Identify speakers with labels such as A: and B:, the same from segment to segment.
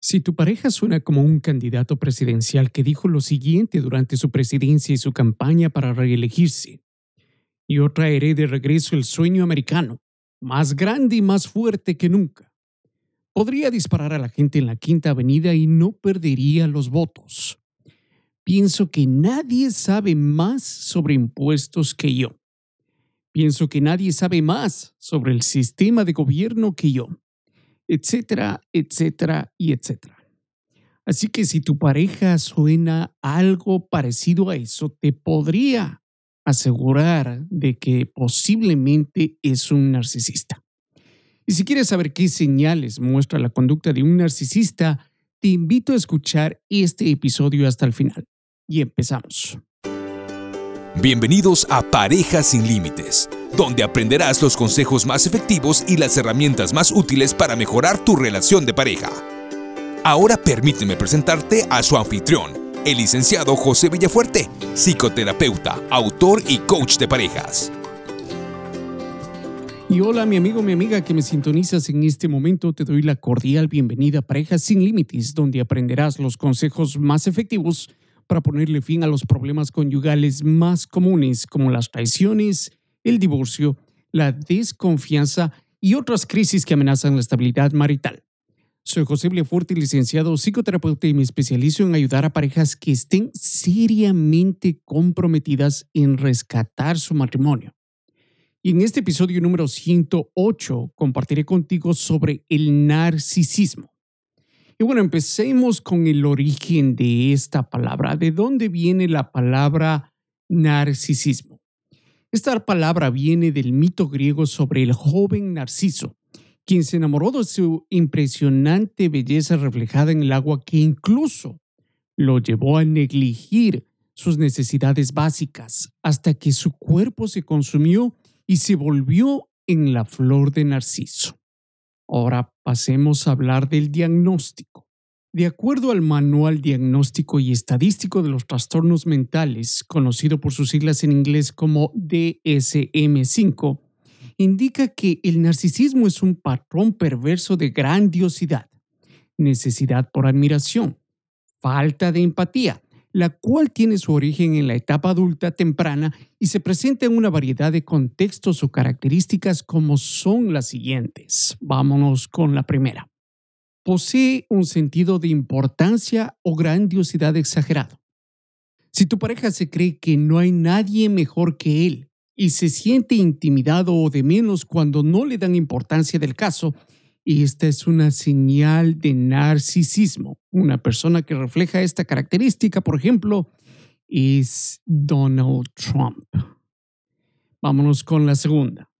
A: Si tu pareja suena como un candidato presidencial que dijo lo siguiente durante su presidencia y su campaña para reelegirse, yo traeré de regreso el sueño americano, más grande y más fuerte que nunca. Podría disparar a la gente en la Quinta Avenida y no perdería los votos. Pienso que nadie sabe más sobre impuestos que yo. Pienso que nadie sabe más sobre el sistema de gobierno que yo etcétera, etcétera y etcétera. Así que si tu pareja suena algo parecido a eso, te podría asegurar de que posiblemente es un narcisista. Y si quieres saber qué señales muestra la conducta de un narcisista, te invito a escuchar este episodio hasta el final. Y empezamos.
B: Bienvenidos a Parejas sin Límites, donde aprenderás los consejos más efectivos y las herramientas más útiles para mejorar tu relación de pareja. Ahora permíteme presentarte a su anfitrión, el licenciado José Villafuerte, psicoterapeuta, autor y coach de parejas.
A: Y hola mi amigo, mi amiga que me sintonizas en este momento, te doy la cordial bienvenida a Parejas sin Límites, donde aprenderás los consejos más efectivos para ponerle fin a los problemas conyugales más comunes como las traiciones, el divorcio, la desconfianza y otras crisis que amenazan la estabilidad marital. Soy José Fuerte, licenciado psicoterapeuta y me especializo en ayudar a parejas que estén seriamente comprometidas en rescatar su matrimonio. Y en este episodio número 108 compartiré contigo sobre el narcisismo. Y bueno, empecemos con el origen de esta palabra. ¿De dónde viene la palabra narcisismo? Esta palabra viene del mito griego sobre el joven Narciso, quien se enamoró de su impresionante belleza reflejada en el agua que incluso lo llevó a negligir sus necesidades básicas hasta que su cuerpo se consumió y se volvió en la flor de Narciso. Ahora pasemos a hablar del diagnóstico. De acuerdo al Manual Diagnóstico y Estadístico de los Trastornos Mentales, conocido por sus siglas en inglés como DSM5, indica que el narcisismo es un patrón perverso de grandiosidad, necesidad por admiración, falta de empatía, la cual tiene su origen en la etapa adulta temprana y se presenta en una variedad de contextos o características como son las siguientes. Vámonos con la primera. Posee un sentido de importancia o grandiosidad exagerado. Si tu pareja se cree que no hay nadie mejor que él y se siente intimidado o de menos cuando no le dan importancia del caso, esta es una señal de narcisismo. Una persona que refleja esta característica, por ejemplo, es Donald Trump. Vámonos con la segunda.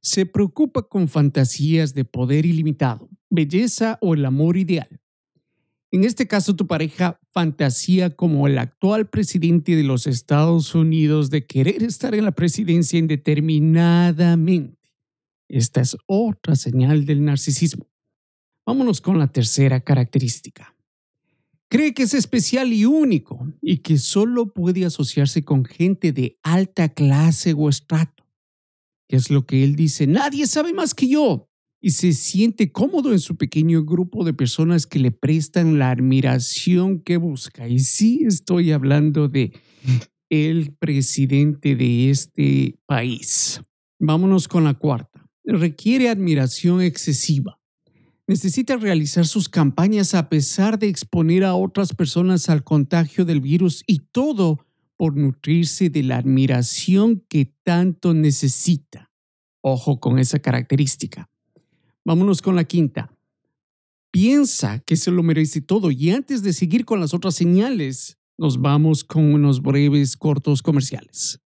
A: Se preocupa con fantasías de poder ilimitado, belleza o el amor ideal. En este caso, tu pareja fantasía como el actual presidente de los Estados Unidos de querer estar en la presidencia indeterminadamente. Esta es otra señal del narcisismo. Vámonos con la tercera característica. Cree que es especial y único y que solo puede asociarse con gente de alta clase o estrato. ¿Qué es lo que él dice? Nadie sabe más que yo. Y se siente cómodo en su pequeño grupo de personas que le prestan la admiración que busca. Y sí estoy hablando de el presidente de este país. Vámonos con la cuarta requiere admiración excesiva. Necesita realizar sus campañas a pesar de exponer a otras personas al contagio del virus y todo por nutrirse de la admiración que tanto necesita. Ojo con esa característica. Vámonos con la quinta. Piensa que se lo merece todo y antes de seguir con las otras señales, nos vamos con unos breves cortos comerciales.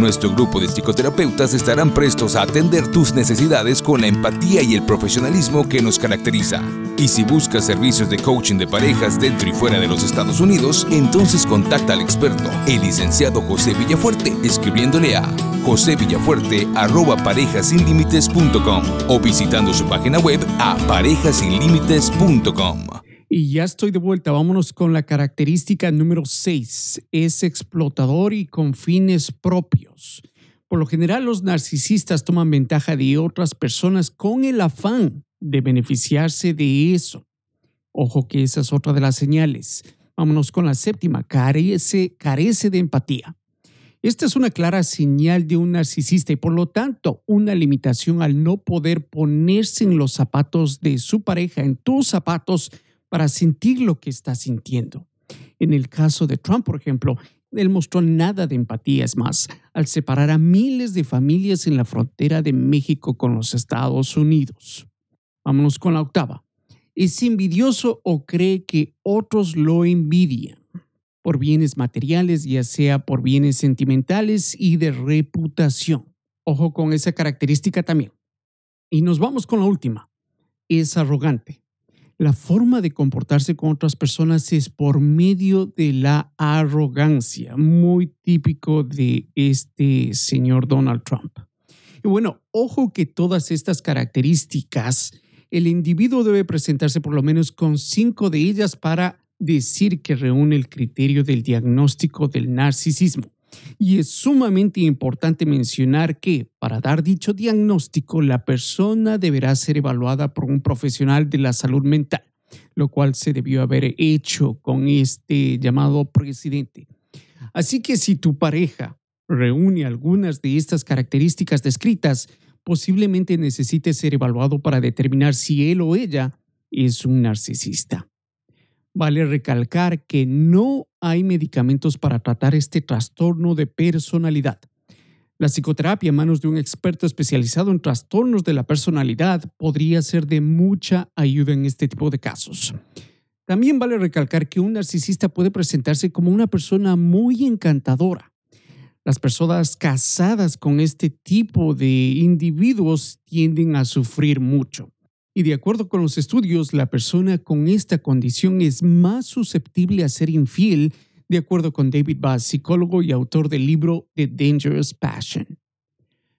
B: Nuestro grupo de psicoterapeutas estarán prestos a atender tus necesidades con la empatía y el profesionalismo que nos caracteriza. Y si buscas servicios de coaching de parejas dentro y fuera de los Estados Unidos, entonces contacta al experto, el licenciado José Villafuerte, escribiéndole a josevillafuerte@parejasinlimites.com o visitando su página web a parejasinlimites.com.
A: Y ya estoy de vuelta. Vámonos con la característica número 6. Es explotador y con fines propios. Por lo general, los narcisistas toman ventaja de otras personas con el afán de beneficiarse de eso. Ojo que esa es otra de las señales. Vámonos con la séptima. Carece, carece de empatía. Esta es una clara señal de un narcisista y por lo tanto una limitación al no poder ponerse en los zapatos de su pareja, en tus zapatos, para sentir lo que está sintiendo. En el caso de Trump, por ejemplo, él mostró nada de empatía, es más, al separar a miles de familias en la frontera de México con los Estados Unidos. Vámonos con la octava. ¿Es envidioso o cree que otros lo envidian? Por bienes materiales, ya sea por bienes sentimentales y de reputación. Ojo con esa característica también. Y nos vamos con la última. Es arrogante. La forma de comportarse con otras personas es por medio de la arrogancia, muy típico de este señor Donald Trump. Y bueno, ojo que todas estas características, el individuo debe presentarse por lo menos con cinco de ellas para decir que reúne el criterio del diagnóstico del narcisismo. Y es sumamente importante mencionar que para dar dicho diagnóstico la persona deberá ser evaluada por un profesional de la salud mental, lo cual se debió haber hecho con este llamado presidente. Así que si tu pareja reúne algunas de estas características descritas, posiblemente necesite ser evaluado para determinar si él o ella es un narcisista. Vale recalcar que no hay medicamentos para tratar este trastorno de personalidad. La psicoterapia en manos de un experto especializado en trastornos de la personalidad podría ser de mucha ayuda en este tipo de casos. También vale recalcar que un narcisista puede presentarse como una persona muy encantadora. Las personas casadas con este tipo de individuos tienden a sufrir mucho. Y de acuerdo con los estudios, la persona con esta condición es más susceptible a ser infiel, de acuerdo con David Bass, psicólogo y autor del libro The Dangerous Passion.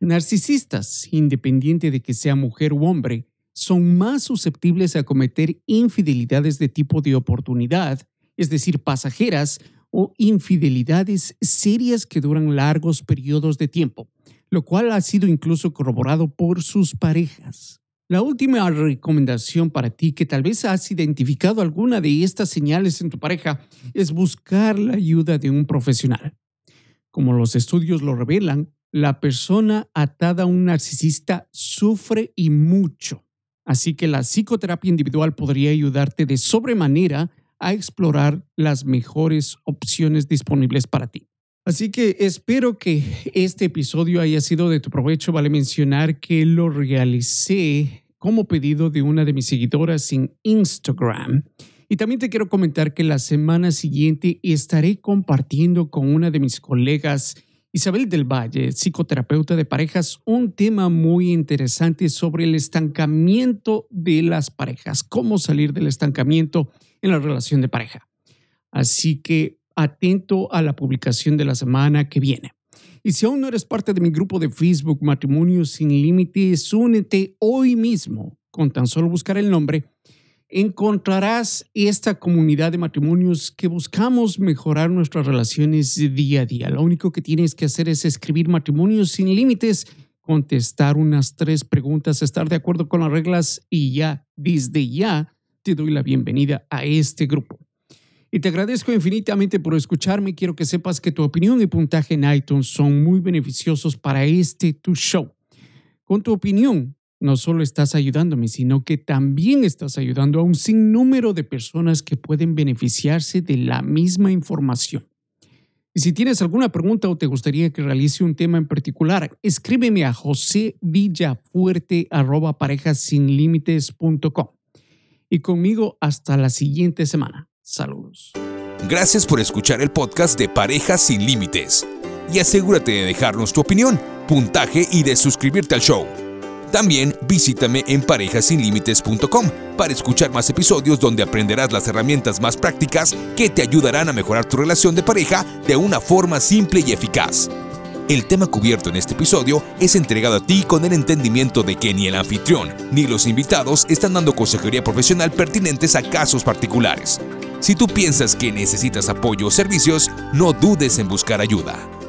A: Narcisistas, independiente de que sea mujer u hombre, son más susceptibles a cometer infidelidades de tipo de oportunidad, es decir, pasajeras, o infidelidades serias que duran largos periodos de tiempo, lo cual ha sido incluso corroborado por sus parejas. La última recomendación para ti, que tal vez has identificado alguna de estas señales en tu pareja, es buscar la ayuda de un profesional. Como los estudios lo revelan, la persona atada a un narcisista sufre y mucho. Así que la psicoterapia individual podría ayudarte de sobremanera a explorar las mejores opciones disponibles para ti. Así que espero que este episodio haya sido de tu provecho. Vale mencionar que lo realicé como pedido de una de mis seguidoras en Instagram. Y también te quiero comentar que la semana siguiente estaré compartiendo con una de mis colegas, Isabel del Valle, psicoterapeuta de parejas, un tema muy interesante sobre el estancamiento de las parejas, cómo salir del estancamiento en la relación de pareja. Así que atento a la publicación de la semana que viene. Y si aún no eres parte de mi grupo de Facebook Matrimonios sin Límites, únete hoy mismo. Con tan solo buscar el nombre, encontrarás esta comunidad de matrimonios que buscamos mejorar nuestras relaciones día a día. Lo único que tienes que hacer es escribir Matrimonios sin Límites, contestar unas tres preguntas, estar de acuerdo con las reglas y ya, desde ya, te doy la bienvenida a este grupo. Y te agradezco infinitamente por escucharme. Quiero que sepas que tu opinión y puntaje en iTunes son muy beneficiosos para este tu show. Con tu opinión, no solo estás ayudándome, sino que también estás ayudando a un sinnúmero de personas que pueden beneficiarse de la misma información. Y si tienes alguna pregunta o te gustaría que realice un tema en particular, escríbeme a josevillafuerte.parejasinlimites.com. Y conmigo hasta la siguiente semana. Saludos.
B: Gracias por escuchar el podcast de Parejas sin Límites. Y asegúrate de dejarnos tu opinión, puntaje y de suscribirte al show. También visítame en parejasinlimites.com para escuchar más episodios donde aprenderás las herramientas más prácticas que te ayudarán a mejorar tu relación de pareja de una forma simple y eficaz. El tema cubierto en este episodio es entregado a ti con el entendimiento de que ni el anfitrión ni los invitados están dando consejería profesional pertinentes a casos particulares. Si tú piensas que necesitas apoyo o servicios, no dudes en buscar ayuda.